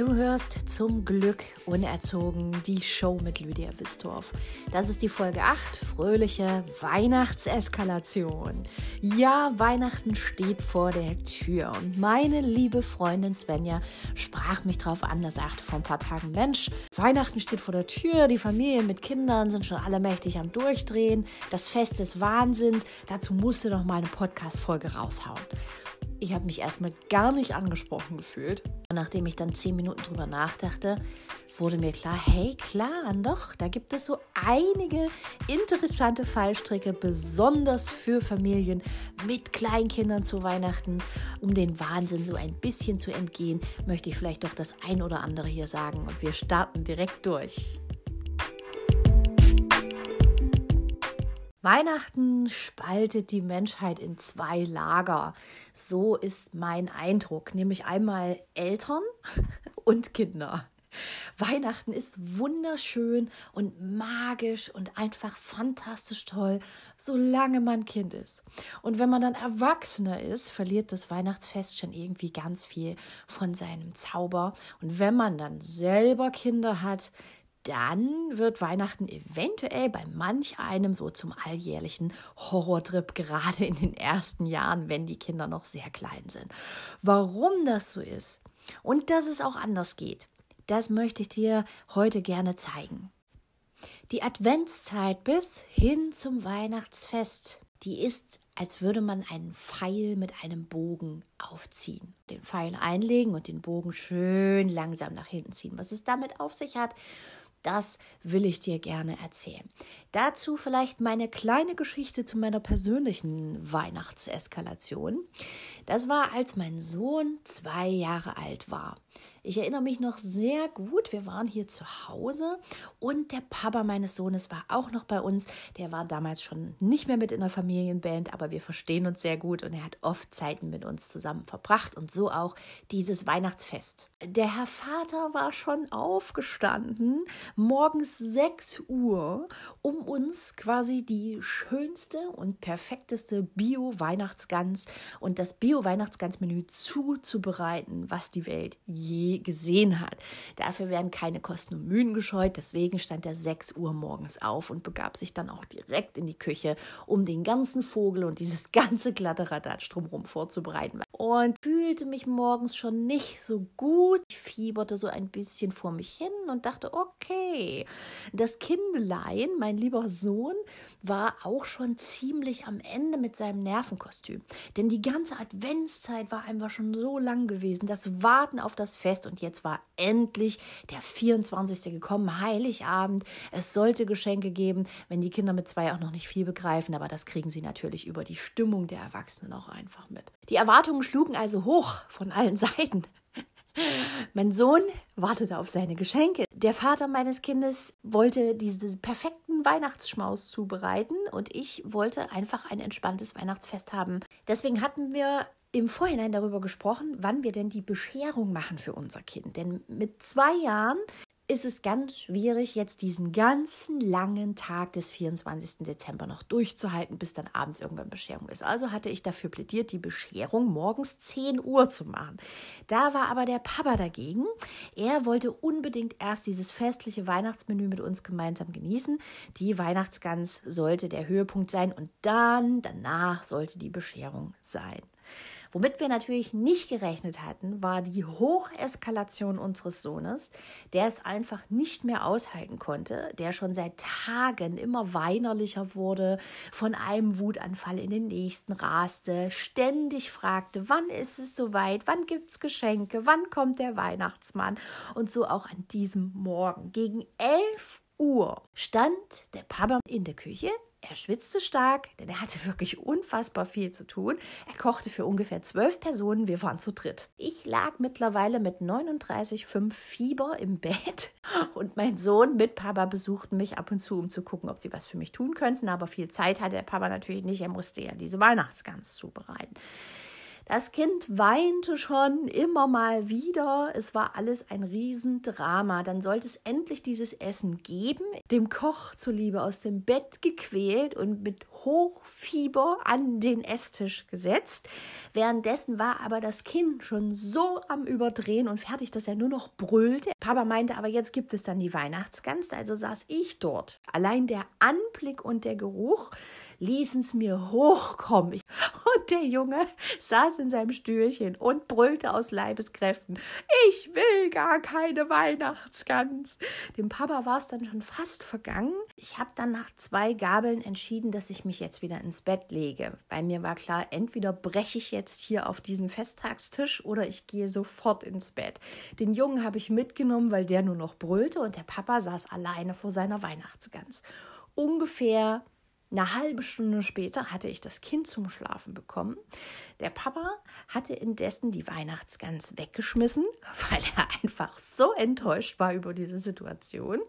Du hörst zum Glück unerzogen die Show mit Lydia Wistorf. Das ist die Folge 8, fröhliche Weihnachtseskalation. Ja, Weihnachten steht vor der Tür und meine liebe Freundin Svenja sprach mich drauf an, da sagte vor ein paar Tagen, Mensch, Weihnachten steht vor der Tür, die Familien mit Kindern sind schon alle mächtig am Durchdrehen, das Fest des Wahnsinns, dazu musst du noch mal eine Podcast-Folge raushauen. Ich habe mich erstmal gar nicht angesprochen gefühlt. Und nachdem ich dann zehn Minuten drüber nachdachte, wurde mir klar, hey, klar, doch, da gibt es so einige interessante Fallstricke, besonders für Familien mit Kleinkindern zu Weihnachten. Um den Wahnsinn so ein bisschen zu entgehen, möchte ich vielleicht doch das ein oder andere hier sagen. Und wir starten direkt durch. Weihnachten spaltet die Menschheit in zwei Lager. So ist mein Eindruck, nämlich einmal Eltern und Kinder. Weihnachten ist wunderschön und magisch und einfach fantastisch toll, solange man Kind ist. Und wenn man dann Erwachsener ist, verliert das Weihnachtsfest schon irgendwie ganz viel von seinem Zauber. Und wenn man dann selber Kinder hat, dann wird Weihnachten eventuell bei manch einem so zum alljährlichen Horrortrip, gerade in den ersten Jahren, wenn die Kinder noch sehr klein sind. Warum das so ist und dass es auch anders geht, das möchte ich dir heute gerne zeigen. Die Adventszeit bis hin zum Weihnachtsfest, die ist, als würde man einen Pfeil mit einem Bogen aufziehen. Den Pfeil einlegen und den Bogen schön langsam nach hinten ziehen. Was es damit auf sich hat, das will ich dir gerne erzählen. Dazu vielleicht meine kleine Geschichte zu meiner persönlichen Weihnachtseskalation. Das war, als mein Sohn zwei Jahre alt war. Ich erinnere mich noch sehr gut. Wir waren hier zu Hause und der Papa meines Sohnes war auch noch bei uns. Der war damals schon nicht mehr mit in der Familienband, aber wir verstehen uns sehr gut und er hat oft Zeiten mit uns zusammen verbracht und so auch dieses Weihnachtsfest. Der Herr Vater war schon aufgestanden, morgens 6 Uhr, um uns quasi die schönste und perfekteste Bio-Weihnachtsgans und das Bio-Weihnachtsgans-Menü zuzubereiten, was die Welt je gesehen hat. Dafür werden keine Kosten und Mühen gescheut. Deswegen stand er 6 Uhr morgens auf und begab sich dann auch direkt in die Küche, um den ganzen Vogel und dieses ganze Kladderadatsch drumherum vorzubereiten. Und fühlte mich morgens schon nicht so gut. Ich fieberte so ein bisschen vor mich hin und dachte, okay, das Kindelein, mein lieber Sohn, war auch schon ziemlich am Ende mit seinem Nervenkostüm. Denn die ganze Adventszeit war einfach schon so lang gewesen. Das Warten auf das Fest Fest und jetzt war endlich der 24. gekommen, Heiligabend. Es sollte Geschenke geben, wenn die Kinder mit zwei auch noch nicht viel begreifen, aber das kriegen sie natürlich über die Stimmung der Erwachsenen auch einfach mit. Die Erwartungen schlugen also hoch von allen Seiten. Mein Sohn wartete auf seine Geschenke. Der Vater meines Kindes wollte diesen perfekten Weihnachtsschmaus zubereiten und ich wollte einfach ein entspanntes Weihnachtsfest haben. Deswegen hatten wir im Vorhinein darüber gesprochen, wann wir denn die Bescherung machen für unser Kind. Denn mit zwei Jahren ist es ganz schwierig, jetzt diesen ganzen langen Tag des 24. Dezember noch durchzuhalten, bis dann abends irgendwann Bescherung ist. Also hatte ich dafür plädiert, die Bescherung morgens 10 Uhr zu machen. Da war aber der Papa dagegen. Er wollte unbedingt erst dieses festliche Weihnachtsmenü mit uns gemeinsam genießen. Die Weihnachtsgans sollte der Höhepunkt sein und dann, danach sollte die Bescherung sein. Womit wir natürlich nicht gerechnet hatten, war die Hocheskalation unseres Sohnes, der es einfach nicht mehr aushalten konnte, der schon seit Tagen immer weinerlicher wurde, von einem Wutanfall in den nächsten raste, ständig fragte, wann ist es soweit, wann gibt es Geschenke, wann kommt der Weihnachtsmann? Und so auch an diesem Morgen gegen 11 Uhr stand der Papa in der Küche, er schwitzte stark, denn er hatte wirklich unfassbar viel zu tun. Er kochte für ungefähr zwölf Personen, wir waren zu dritt. Ich lag mittlerweile mit 39,5 Fieber im Bett und mein Sohn mit Papa besuchten mich ab und zu, um zu gucken, ob sie was für mich tun könnten. Aber viel Zeit hatte der Papa natürlich nicht, er musste ja diese Weihnachtsgans zubereiten. Das Kind weinte schon immer mal wieder. Es war alles ein Riesendrama. Dann sollte es endlich dieses Essen geben. Dem Koch zuliebe aus dem Bett gequält und mit Hochfieber an den Esstisch gesetzt. Währenddessen war aber das Kind schon so am Überdrehen und fertig, dass er nur noch brüllte. Papa meinte aber, jetzt gibt es dann die Weihnachtsgans. Also saß ich dort. Allein der Anblick und der Geruch ließen es mir hochkommen. Und der Junge saß in seinem Stühlchen und brüllte aus Leibeskräften, ich will gar keine Weihnachtsgans. Dem Papa war es dann schon fast vergangen. Ich habe dann nach zwei Gabeln entschieden, dass ich mich jetzt wieder ins Bett lege. Bei mir war klar, entweder breche ich jetzt hier auf diesen Festtagstisch oder ich gehe sofort ins Bett. Den Jungen habe ich mitgenommen, weil der nur noch brüllte und der Papa saß alleine vor seiner Weihnachtsgans. Ungefähr eine halbe Stunde später hatte ich das Kind zum Schlafen bekommen. Der Papa hatte indessen die Weihnachtsgans weggeschmissen, weil er einfach so enttäuscht war über diese Situation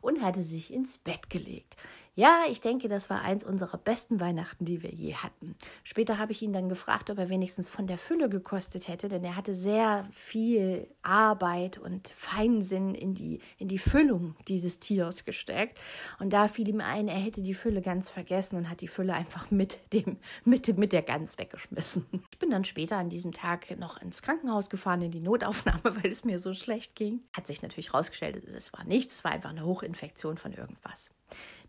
und hatte sich ins Bett gelegt. Ja, ich denke, das war eins unserer besten Weihnachten, die wir je hatten. Später habe ich ihn dann gefragt, ob er wenigstens von der Fülle gekostet hätte, denn er hatte sehr viel Arbeit und Feinsinn in die, in die Füllung dieses Tiers gesteckt. Und da fiel ihm ein, er hätte die Fülle ganz vergessen und hat die Fülle einfach mit, dem, mit, mit der Gans weggeschmissen. Ich bin dann später an diesem Tag noch ins Krankenhaus gefahren, in die Notaufnahme, weil es mir so schlecht ging. Hat sich natürlich herausgestellt, es war nichts, es war einfach eine Hochinfektion von irgendwas.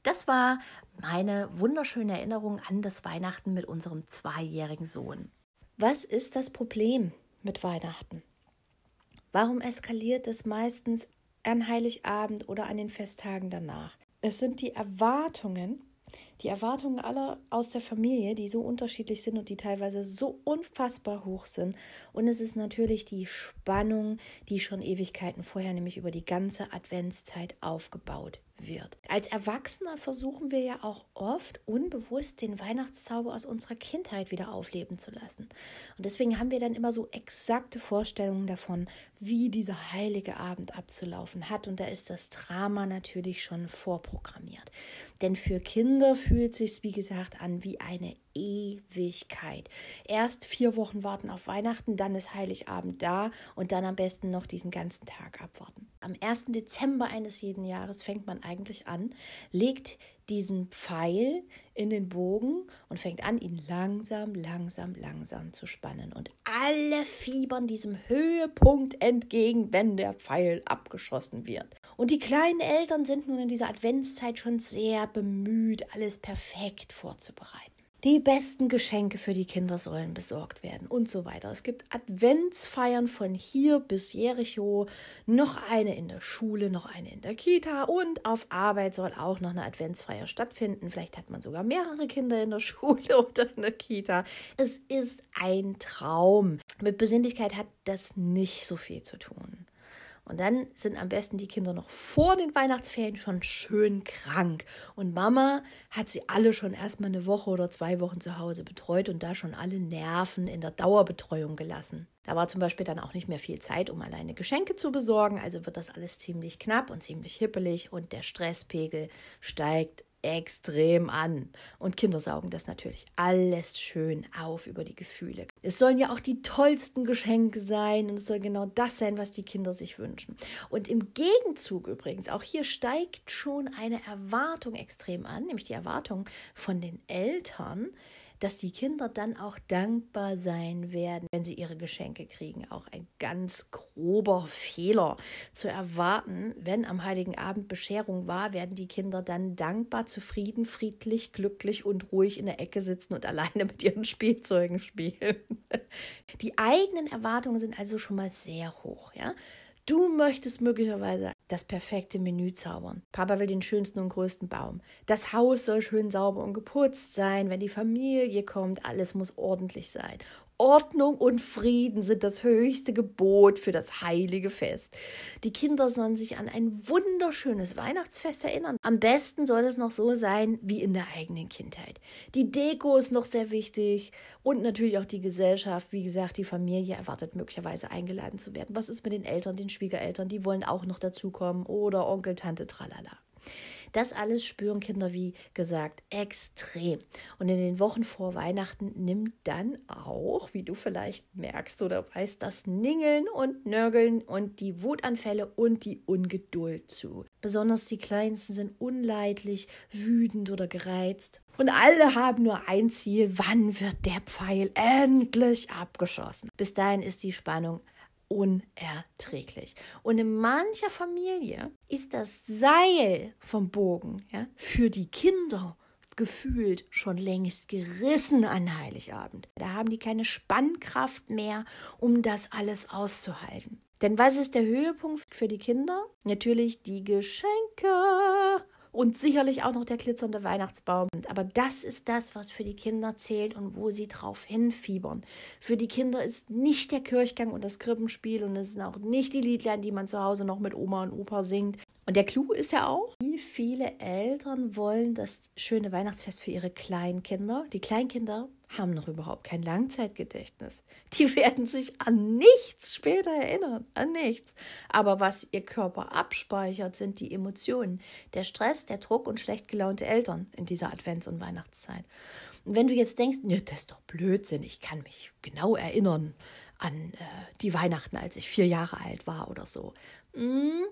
Das war meine wunderschöne Erinnerung an das Weihnachten mit unserem zweijährigen Sohn. Was ist das Problem mit Weihnachten? Warum eskaliert es meistens an Heiligabend oder an den Festtagen danach? Es sind die Erwartungen, die Erwartungen aller aus der Familie, die so unterschiedlich sind und die teilweise so unfassbar hoch sind. Und es ist natürlich die Spannung, die schon Ewigkeiten vorher, nämlich über die ganze Adventszeit aufgebaut wird. Als Erwachsene versuchen wir ja auch oft unbewusst den Weihnachtszauber aus unserer Kindheit wieder aufleben zu lassen. Und deswegen haben wir dann immer so exakte Vorstellungen davon, wie dieser heilige Abend abzulaufen hat. Und da ist das Drama natürlich schon vorprogrammiert. Denn für Kinder fühlt sich wie gesagt an wie eine Ewigkeit. Erst vier Wochen warten auf Weihnachten, dann ist Heiligabend da und dann am besten noch diesen ganzen Tag abwarten. Am 1. Dezember eines jeden Jahres fängt man eigentlich an, legt diesen Pfeil in den Bogen und fängt an, ihn langsam, langsam, langsam zu spannen. Und alle fiebern diesem Höhepunkt entgegen, wenn der Pfeil abgeschossen wird. Und die kleinen Eltern sind nun in dieser Adventszeit schon sehr bemüht, alles perfekt vorzubereiten. Die besten Geschenke für die Kinder sollen besorgt werden und so weiter. Es gibt Adventsfeiern von hier bis Jericho, noch eine in der Schule, noch eine in der Kita und auf Arbeit soll auch noch eine Adventsfeier stattfinden. Vielleicht hat man sogar mehrere Kinder in der Schule oder in der Kita. Es ist ein Traum. Mit Besinnlichkeit hat das nicht so viel zu tun. Und dann sind am besten die Kinder noch vor den Weihnachtsferien schon schön krank. Und Mama hat sie alle schon erstmal eine Woche oder zwei Wochen zu Hause betreut und da schon alle Nerven in der Dauerbetreuung gelassen. Da war zum Beispiel dann auch nicht mehr viel Zeit, um alleine Geschenke zu besorgen. Also wird das alles ziemlich knapp und ziemlich hippelig und der Stresspegel steigt extrem an. Und Kinder saugen das natürlich alles schön auf über die Gefühle. Es sollen ja auch die tollsten Geschenke sein und es soll genau das sein, was die Kinder sich wünschen. Und im Gegenzug übrigens, auch hier steigt schon eine Erwartung extrem an, nämlich die Erwartung von den Eltern, dass die Kinder dann auch dankbar sein werden, wenn sie ihre Geschenke kriegen. Auch ein ganz grober Fehler zu erwarten, wenn am heiligen Abend Bescherung war, werden die Kinder dann dankbar, zufrieden, friedlich, glücklich und ruhig in der Ecke sitzen und alleine mit ihren Spielzeugen spielen. Die eigenen Erwartungen sind also schon mal sehr hoch, ja. Du möchtest möglicherweise das perfekte Menü zaubern. Papa will den schönsten und größten Baum. Das Haus soll schön sauber und geputzt sein. Wenn die Familie kommt, alles muss ordentlich sein. Ordnung und Frieden sind das höchste Gebot für das heilige Fest. Die Kinder sollen sich an ein wunderschönes Weihnachtsfest erinnern. Am besten soll es noch so sein wie in der eigenen Kindheit. Die Deko ist noch sehr wichtig und natürlich auch die Gesellschaft. Wie gesagt, die Familie erwartet möglicherweise eingeladen zu werden. Was ist mit den Eltern, den Schwiegereltern? Die wollen auch noch dazukommen oder Onkel, Tante, tralala. Das alles spüren Kinder, wie gesagt, extrem. Und in den Wochen vor Weihnachten nimmt dann auch, wie du vielleicht merkst oder weißt, das Ningeln und Nörgeln und die Wutanfälle und die Ungeduld zu. Besonders die Kleinsten sind unleidlich, wütend oder gereizt. Und alle haben nur ein Ziel, wann wird der Pfeil endlich abgeschossen. Bis dahin ist die Spannung unerträglich. Und in mancher Familie ist das Seil vom Bogen ja, für die Kinder gefühlt schon längst gerissen an Heiligabend. Da haben die keine Spannkraft mehr, um das alles auszuhalten. Denn was ist der Höhepunkt für die Kinder? Natürlich die Geschenke und sicherlich auch noch der glitzernde Weihnachtsbaum. Aber das ist das, was für die Kinder zählt und wo sie drauf hinfiebern. Für die Kinder ist nicht der Kirchgang und das Krippenspiel und es sind auch nicht die Liedlein, die man zu Hause noch mit Oma und Opa singt. Und der Clou ist ja auch, wie viele Eltern wollen das schöne Weihnachtsfest für ihre Kleinkinder. Die Kleinkinder haben noch überhaupt kein Langzeitgedächtnis. Die werden sich an nichts später erinnern, an nichts. Aber was ihr Körper abspeichert, sind die Emotionen, der Stress, der Druck und schlecht gelaunte Eltern in dieser Advents- und Weihnachtszeit. Und wenn du jetzt denkst, nö, das ist doch Blödsinn, ich kann mich genau erinnern an äh, die Weihnachten, als ich vier Jahre alt war oder so, mm,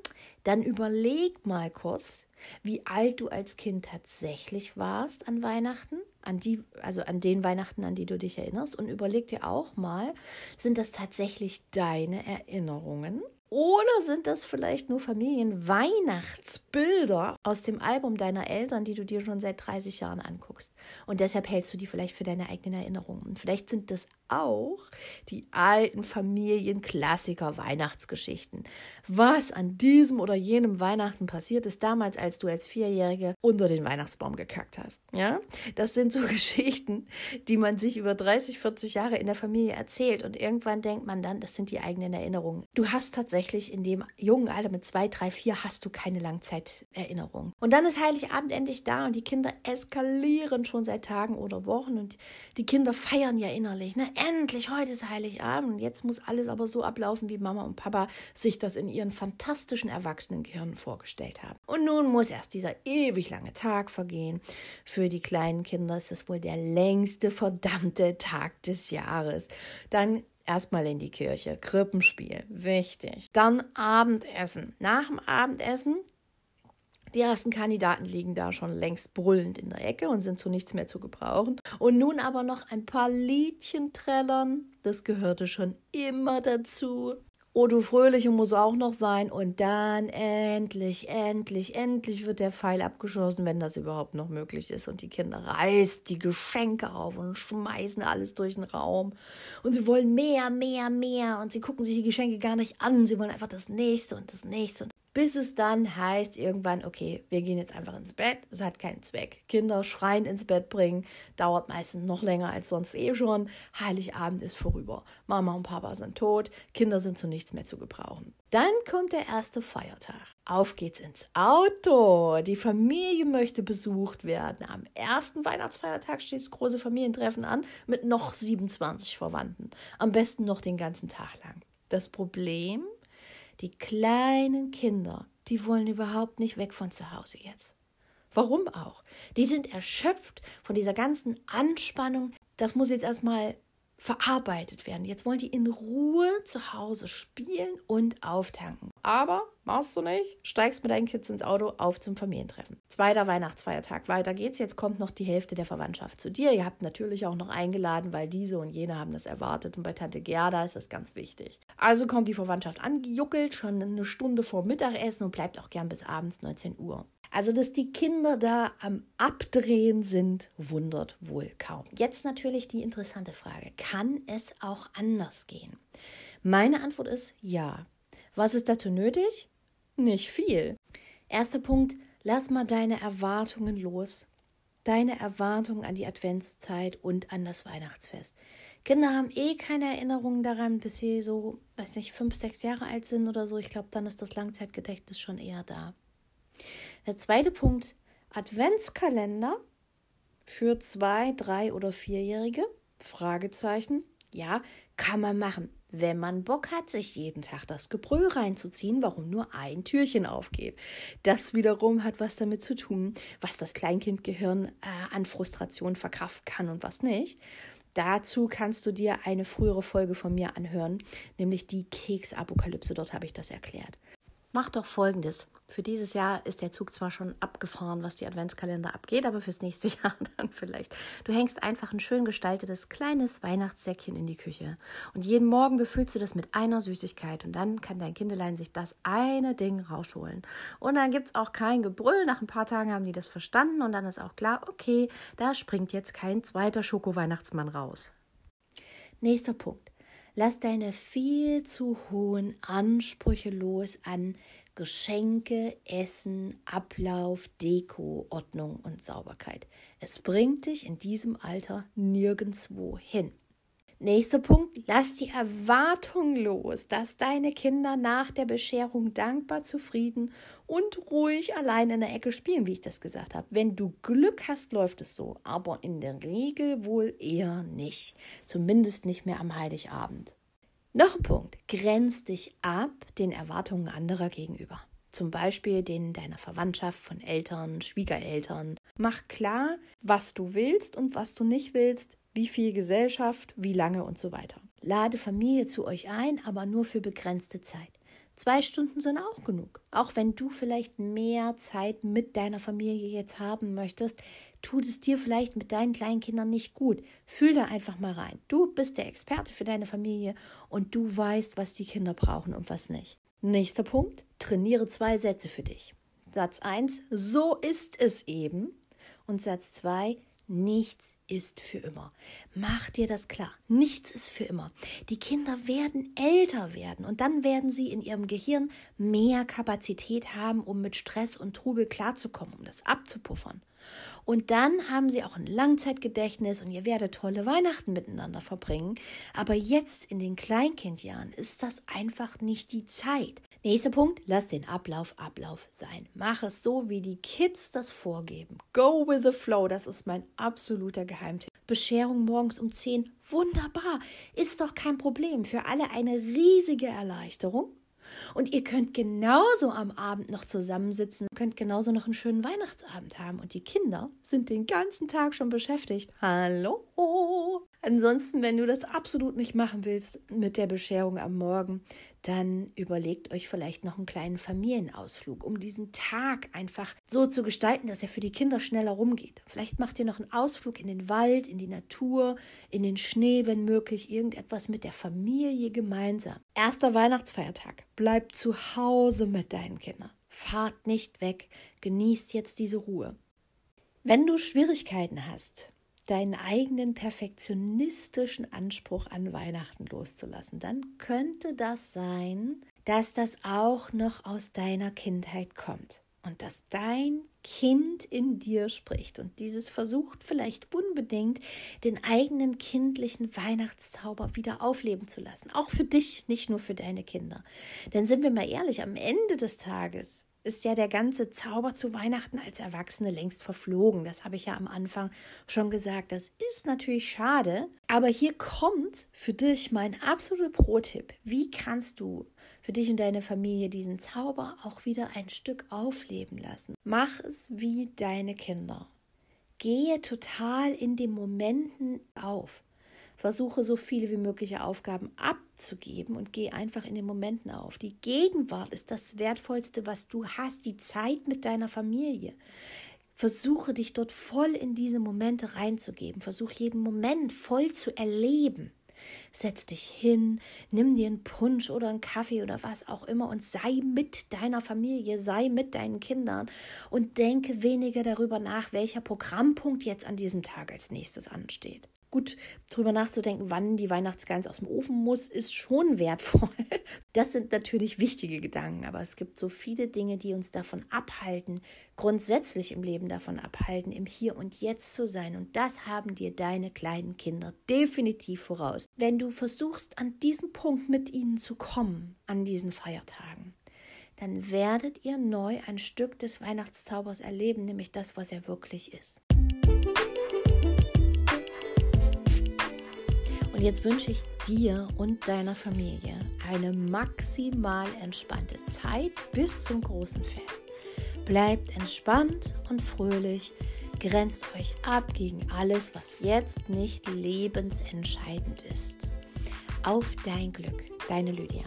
dann überleg mal kurz, wie alt du als Kind tatsächlich warst an Weihnachten, an die, also an den Weihnachten, an die du dich erinnerst, und überleg dir auch mal, sind das tatsächlich deine Erinnerungen? Oder sind das vielleicht nur Familienweihnachtsbilder aus dem Album deiner Eltern, die du dir schon seit 30 Jahren anguckst? Und deshalb hältst du die vielleicht für deine eigenen Erinnerungen. Und vielleicht sind das auch die alten Familienklassiker Weihnachtsgeschichten. Was an diesem oder jenem Weihnachten passiert ist damals, als du als Vierjährige unter den Weihnachtsbaum gekackt hast. Ja, das sind so Geschichten, die man sich über 30, 40 Jahre in der Familie erzählt und irgendwann denkt man dann, das sind die eigenen Erinnerungen. Du hast tatsächlich in dem jungen Alter mit zwei, drei, vier hast du keine Langzeiterinnerung. Und dann ist Heiligabend endlich da und die Kinder eskalieren schon seit Tagen oder Wochen und die Kinder feiern ja innerlich. Ne? endlich, heute ist Heiligabend. Jetzt muss alles aber so ablaufen, wie Mama und Papa sich das in ihren fantastischen Erwachsenengehirnen vorgestellt haben. Und nun muss erst dieser ewig lange Tag vergehen. Für die kleinen Kinder ist das wohl der längste verdammte Tag des Jahres. Dann Erstmal in die Kirche, Krippenspiel, wichtig. Dann Abendessen. Nach dem Abendessen die ersten Kandidaten liegen da schon längst brüllend in der Ecke und sind zu nichts mehr zu gebrauchen. Und nun aber noch ein paar Liedchen trällern. Das gehörte schon immer dazu. Oh, du Fröhliche muss auch noch sein. Und dann endlich, endlich, endlich wird der Pfeil abgeschossen, wenn das überhaupt noch möglich ist. Und die Kinder reißen die Geschenke auf und schmeißen alles durch den Raum. Und sie wollen mehr, mehr, mehr. Und sie gucken sich die Geschenke gar nicht an. Sie wollen einfach das nächste und das nächste. Und bis es dann heißt irgendwann, okay, wir gehen jetzt einfach ins Bett, es hat keinen Zweck. Kinder schreien ins Bett bringen, dauert meistens noch länger als sonst eh schon. Heiligabend ist vorüber. Mama und Papa sind tot, Kinder sind zu nichts mehr zu gebrauchen. Dann kommt der erste Feiertag. Auf geht's ins Auto. Die Familie möchte besucht werden. Am ersten Weihnachtsfeiertag steht das große Familientreffen an mit noch 27 Verwandten. Am besten noch den ganzen Tag lang. Das Problem, die kleinen Kinder, die wollen überhaupt nicht weg von zu Hause jetzt. Warum auch? Die sind erschöpft von dieser ganzen Anspannung. Das muss jetzt erstmal verarbeitet werden. Jetzt wollen die in Ruhe zu Hause spielen und auftanken. Aber machst du nicht, steigst mit deinen Kids ins Auto auf zum Familientreffen. Zweiter Weihnachtsfeiertag, weiter geht's. Jetzt kommt noch die Hälfte der Verwandtschaft zu dir. Ihr habt natürlich auch noch eingeladen, weil diese und jene haben das erwartet. Und bei Tante Gerda ist das ganz wichtig. Also kommt die Verwandtschaft angejuckelt, schon eine Stunde vor Mittagessen und bleibt auch gern bis abends 19 Uhr. Also, dass die Kinder da am Abdrehen sind, wundert wohl kaum. Jetzt natürlich die interessante Frage, kann es auch anders gehen? Meine Antwort ist ja. Was ist dazu nötig? Nicht viel. Erster Punkt, lass mal deine Erwartungen los. Deine Erwartungen an die Adventszeit und an das Weihnachtsfest. Kinder haben eh keine Erinnerungen daran, bis sie so, weiß nicht, fünf, sechs Jahre alt sind oder so. Ich glaube, dann ist das Langzeitgedächtnis schon eher da. Der zweite Punkt, Adventskalender für zwei, drei oder vierjährige? Fragezeichen. Ja, kann man machen, wenn man Bock hat, sich jeden Tag das Gebrüll reinzuziehen, warum nur ein Türchen aufgeht. Das wiederum hat was damit zu tun, was das Kleinkindgehirn äh, an Frustration verkraften kann und was nicht. Dazu kannst du dir eine frühere Folge von mir anhören, nämlich die Keksapokalypse. Dort habe ich das erklärt. Mach doch folgendes. Für dieses Jahr ist der Zug zwar schon abgefahren, was die Adventskalender abgeht, aber fürs nächste Jahr dann vielleicht. Du hängst einfach ein schön gestaltetes kleines Weihnachtssäckchen in die Küche. Und jeden Morgen befüllst du das mit einer Süßigkeit. Und dann kann dein Kindelein sich das eine Ding rausholen. Und dann gibt es auch kein Gebrüll. Nach ein paar Tagen haben die das verstanden. Und dann ist auch klar, okay, da springt jetzt kein zweiter Schoko-Weihnachtsmann raus. Nächster Punkt. Lass deine viel zu hohen Ansprüche los an Geschenke, Essen, Ablauf, Deko, Ordnung und Sauberkeit. Es bringt dich in diesem Alter nirgendwo hin. Nächster Punkt, lass die Erwartung los, dass deine Kinder nach der Bescherung dankbar, zufrieden und ruhig allein in der Ecke spielen, wie ich das gesagt habe. Wenn du Glück hast, läuft es so, aber in der Regel wohl eher nicht. Zumindest nicht mehr am Heiligabend. Noch ein Punkt, grenz dich ab den Erwartungen anderer gegenüber. Zum Beispiel denen deiner Verwandtschaft, von Eltern, Schwiegereltern. Mach klar, was du willst und was du nicht willst wie viel Gesellschaft, wie lange und so weiter. Lade Familie zu euch ein, aber nur für begrenzte Zeit. Zwei Stunden sind auch genug. Auch wenn du vielleicht mehr Zeit mit deiner Familie jetzt haben möchtest, tut es dir vielleicht mit deinen kleinen Kindern nicht gut. Fühl da einfach mal rein. Du bist der Experte für deine Familie und du weißt, was die Kinder brauchen und was nicht. Nächster Punkt, trainiere zwei Sätze für dich. Satz 1, so ist es eben. Und Satz 2, Nichts ist für immer. Mach dir das klar. Nichts ist für immer. Die Kinder werden älter werden und dann werden sie in ihrem Gehirn mehr Kapazität haben, um mit Stress und Trubel klarzukommen, um das abzupuffern. Und dann haben sie auch ein Langzeitgedächtnis und ihr werdet tolle Weihnachten miteinander verbringen. Aber jetzt in den Kleinkindjahren ist das einfach nicht die Zeit. Nächster Punkt, lass den Ablauf Ablauf sein. Mach es so, wie die Kids das vorgeben. Go with the flow, das ist mein absoluter Geheimtipp. Bescherung morgens um 10, wunderbar, ist doch kein Problem. Für alle eine riesige Erleichterung. Und ihr könnt genauso am Abend noch zusammensitzen, könnt genauso noch einen schönen Weihnachtsabend haben. Und die Kinder sind den ganzen Tag schon beschäftigt. Hallo! Ansonsten, wenn du das absolut nicht machen willst mit der Bescherung am Morgen, dann überlegt euch vielleicht noch einen kleinen Familienausflug, um diesen Tag einfach so zu gestalten, dass er für die Kinder schneller rumgeht. Vielleicht macht ihr noch einen Ausflug in den Wald, in die Natur, in den Schnee, wenn möglich, irgendetwas mit der Familie gemeinsam. Erster Weihnachtsfeiertag. Bleibt zu Hause mit deinen Kindern. Fahrt nicht weg. Genießt jetzt diese Ruhe. Wenn du Schwierigkeiten hast, deinen eigenen perfektionistischen Anspruch an Weihnachten loszulassen, dann könnte das sein, dass das auch noch aus deiner Kindheit kommt und dass dein Kind in dir spricht und dieses versucht vielleicht unbedingt den eigenen kindlichen Weihnachtszauber wieder aufleben zu lassen. Auch für dich, nicht nur für deine Kinder. Denn sind wir mal ehrlich, am Ende des Tages ist ja der ganze Zauber zu Weihnachten als Erwachsene längst verflogen. Das habe ich ja am Anfang schon gesagt. Das ist natürlich schade, aber hier kommt für dich mein absoluter Pro-Tipp. Wie kannst du für dich und deine Familie diesen Zauber auch wieder ein Stück aufleben lassen? Mach es wie deine Kinder. Gehe total in den Momenten auf. Versuche so viele wie mögliche Aufgaben abzugeben und gehe einfach in den Momenten auf. Die Gegenwart ist das Wertvollste, was du hast, die Zeit mit deiner Familie. Versuche dich dort voll in diese Momente reinzugeben. Versuche jeden Moment voll zu erleben. Setz dich hin, nimm dir einen Punsch oder einen Kaffee oder was auch immer und sei mit deiner Familie, sei mit deinen Kindern und denke weniger darüber nach, welcher Programmpunkt jetzt an diesem Tag als nächstes ansteht gut drüber nachzudenken, wann die Weihnachtsgans aus dem Ofen muss, ist schon wertvoll. Das sind natürlich wichtige Gedanken, aber es gibt so viele Dinge, die uns davon abhalten, grundsätzlich im Leben davon abhalten, im Hier und Jetzt zu sein. Und das haben dir deine kleinen Kinder definitiv voraus. Wenn du versuchst, an diesen Punkt mit ihnen zu kommen, an diesen Feiertagen, dann werdet ihr neu ein Stück des Weihnachtszaubers erleben, nämlich das, was er wirklich ist. Jetzt wünsche ich dir und deiner Familie eine maximal entspannte Zeit bis zum großen Fest. Bleibt entspannt und fröhlich, grenzt euch ab gegen alles, was jetzt nicht lebensentscheidend ist. Auf dein Glück, deine Lydia.